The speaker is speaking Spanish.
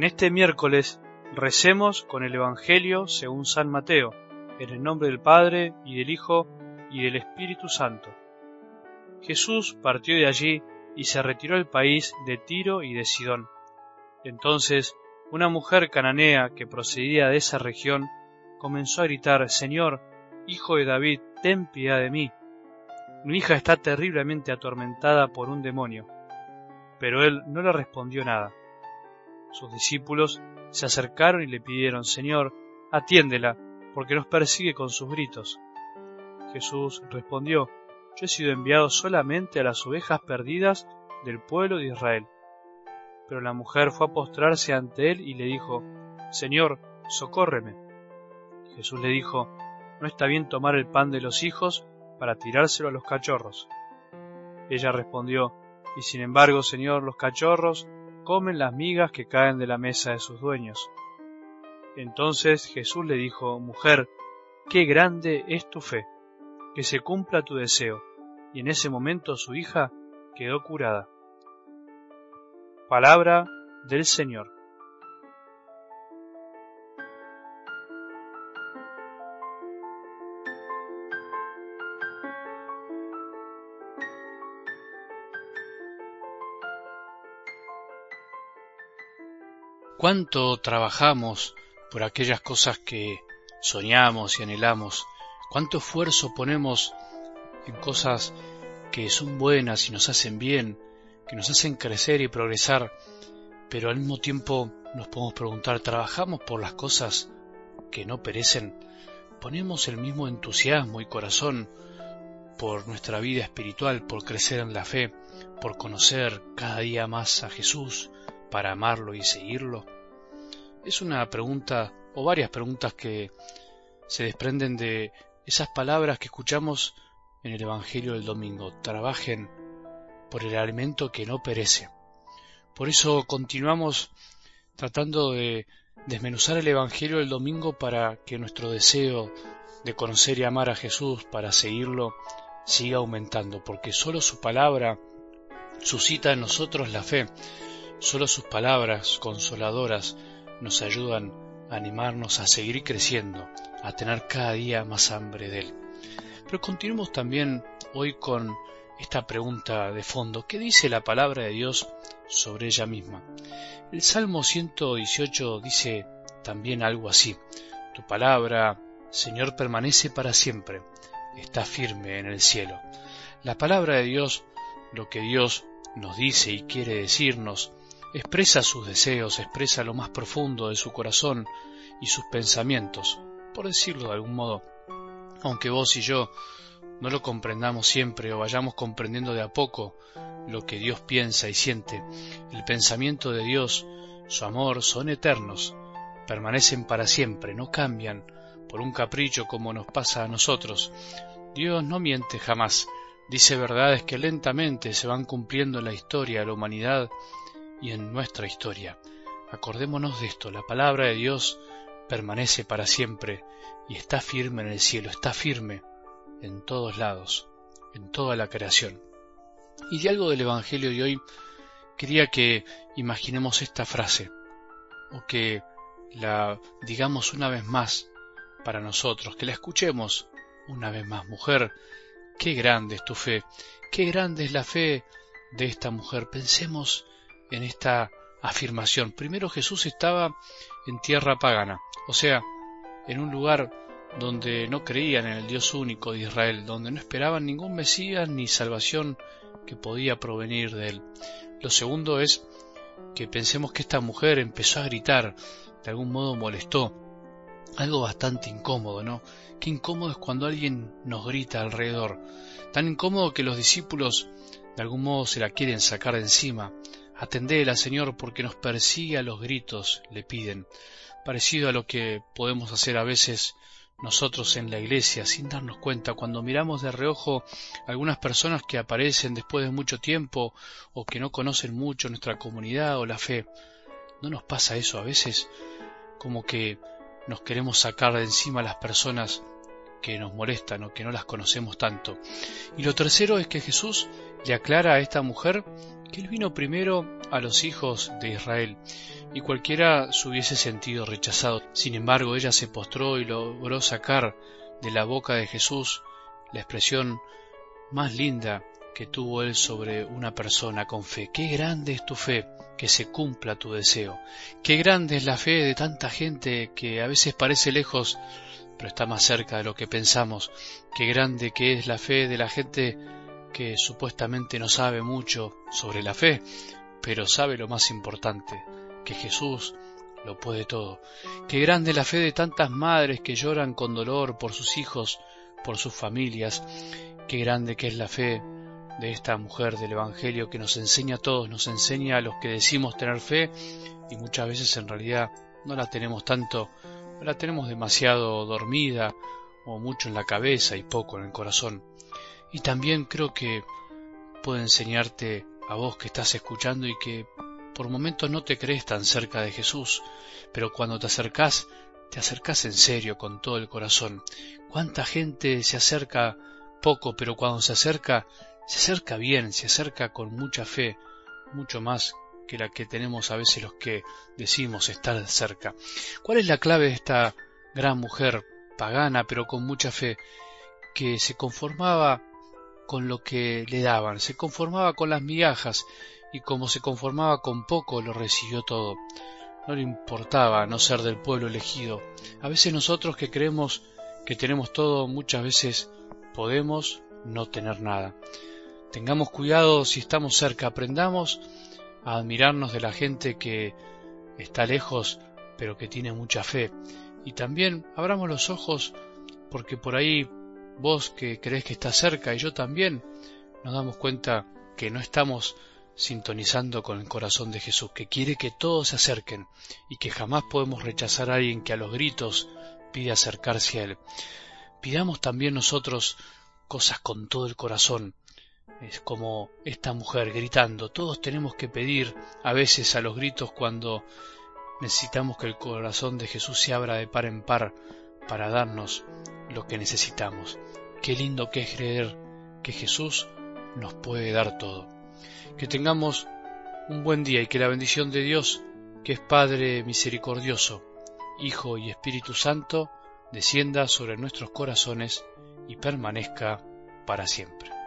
En este miércoles recemos con el Evangelio según San Mateo, en el nombre del Padre y del Hijo y del Espíritu Santo. Jesús partió de allí y se retiró al país de Tiro y de Sidón. Entonces una mujer cananea que procedía de esa región comenzó a gritar, Señor, Hijo de David, ten piedad de mí. Mi hija está terriblemente atormentada por un demonio. Pero él no le respondió nada. Sus discípulos se acercaron y le pidieron, Señor, atiéndela, porque nos persigue con sus gritos. Jesús respondió, Yo he sido enviado solamente a las ovejas perdidas del pueblo de Israel. Pero la mujer fue a postrarse ante él y le dijo, Señor, socórreme. Jesús le dijo, No está bien tomar el pan de los hijos para tirárselo a los cachorros. Ella respondió, Y sin embargo, Señor, los cachorros comen las migas que caen de la mesa de sus dueños. Entonces Jesús le dijo, Mujer, qué grande es tu fe, que se cumpla tu deseo. Y en ese momento su hija quedó curada. Palabra del Señor. Cuánto trabajamos por aquellas cosas que soñamos y anhelamos, cuánto esfuerzo ponemos en cosas que son buenas y nos hacen bien, que nos hacen crecer y progresar, pero al mismo tiempo nos podemos preguntar, ¿trabajamos por las cosas que no perecen? ¿Ponemos el mismo entusiasmo y corazón por nuestra vida espiritual, por crecer en la fe, por conocer cada día más a Jesús, para amarlo y seguirlo? Es una pregunta o varias preguntas que se desprenden de esas palabras que escuchamos en el Evangelio del domingo. Trabajen por el alimento que no perece. Por eso continuamos tratando de desmenuzar el Evangelio del domingo para que nuestro deseo de conocer y amar a Jesús, para seguirlo, siga aumentando, porque solo su palabra suscita en nosotros la fe, Solo sus palabras consoladoras nos ayudan a animarnos a seguir creciendo, a tener cada día más hambre de Él. Pero continuemos también hoy con esta pregunta de fondo. ¿Qué dice la palabra de Dios sobre ella misma? El Salmo 118 dice también algo así. Tu palabra, Señor, permanece para siempre, está firme en el cielo. La palabra de Dios, lo que Dios nos dice y quiere decirnos, expresa sus deseos, expresa lo más profundo de su corazón y sus pensamientos, por decirlo de algún modo. Aunque vos y yo no lo comprendamos siempre o vayamos comprendiendo de a poco lo que Dios piensa y siente, el pensamiento de Dios, su amor son eternos, permanecen para siempre, no cambian por un capricho como nos pasa a nosotros. Dios no miente jamás, dice verdades que lentamente se van cumpliendo en la historia de la humanidad y en nuestra historia. Acordémonos de esto, la palabra de Dios permanece para siempre y está firme en el cielo, está firme en todos lados, en toda la creación. Y de algo del Evangelio de hoy quería que imaginemos esta frase, o que la digamos una vez más para nosotros, que la escuchemos una vez más. Mujer, qué grande es tu fe, qué grande es la fe de esta mujer. Pensemos en esta afirmación. Primero Jesús estaba en tierra pagana, o sea, en un lugar donde no creían en el Dios único de Israel, donde no esperaban ningún Mesías ni salvación que podía provenir de él. Lo segundo es que pensemos que esta mujer empezó a gritar, de algún modo molestó, algo bastante incómodo, ¿no? Qué incómodo es cuando alguien nos grita alrededor, tan incómodo que los discípulos de algún modo se la quieren sacar de encima, Atendela, Señor, porque nos persigue a los gritos, le piden, parecido a lo que podemos hacer a veces nosotros en la iglesia sin darnos cuenta cuando miramos de reojo algunas personas que aparecen después de mucho tiempo o que no conocen mucho nuestra comunidad o la fe. ¿No nos pasa eso a veces? Como que nos queremos sacar de encima a las personas que nos molestan o que no las conocemos tanto. Y lo tercero es que Jesús le aclara a esta mujer que él vino primero a los hijos de Israel. y cualquiera se hubiese sentido rechazado. Sin embargo, ella se postró y logró sacar de la boca de Jesús la expresión más linda que tuvo él sobre una persona con fe. Qué grande es tu fe, que se cumpla tu deseo. Qué grande es la fe de tanta gente que a veces parece lejos, pero está más cerca de lo que pensamos. Qué grande que es la fe de la gente que supuestamente no sabe mucho sobre la fe, pero sabe lo más importante, que Jesús lo puede todo. Qué grande la fe de tantas madres que lloran con dolor por sus hijos, por sus familias. Qué grande que es la fe de esta mujer del Evangelio que nos enseña a todos, nos enseña a los que decimos tener fe y muchas veces en realidad no la tenemos tanto, no la tenemos demasiado dormida o mucho en la cabeza y poco en el corazón. Y también creo que puede enseñarte a vos que estás escuchando y que por momentos no te crees tan cerca de Jesús, pero cuando te acercás, te acercás en serio con todo el corazón. ¿Cuánta gente se acerca poco, pero cuando se acerca, se acerca bien, se acerca con mucha fe, mucho más que la que tenemos a veces los que decimos estar cerca. ¿Cuál es la clave de esta gran mujer pagana, pero con mucha fe, que se conformaba con lo que le daban, se conformaba con las migajas y como se conformaba con poco lo recibió todo. No le importaba no ser del pueblo elegido. A veces nosotros que creemos que tenemos todo, muchas veces podemos no tener nada. Tengamos cuidado si estamos cerca, aprendamos a admirarnos de la gente que está lejos pero que tiene mucha fe. Y también abramos los ojos porque por ahí vos que crees que estás cerca y yo también, nos damos cuenta que no estamos sintonizando con el corazón de Jesús, que quiere que todos se acerquen y que jamás podemos rechazar a alguien que a los gritos pide acercarse a Él. Pidamos también nosotros cosas con todo el corazón. Es como esta mujer gritando. Todos tenemos que pedir a veces a los gritos cuando necesitamos que el corazón de Jesús se abra de par en par para darnos lo que necesitamos. Qué lindo que es creer que Jesús nos puede dar todo. Que tengamos un buen día y que la bendición de Dios, que es Padre misericordioso, Hijo y Espíritu Santo, descienda sobre nuestros corazones y permanezca para siempre.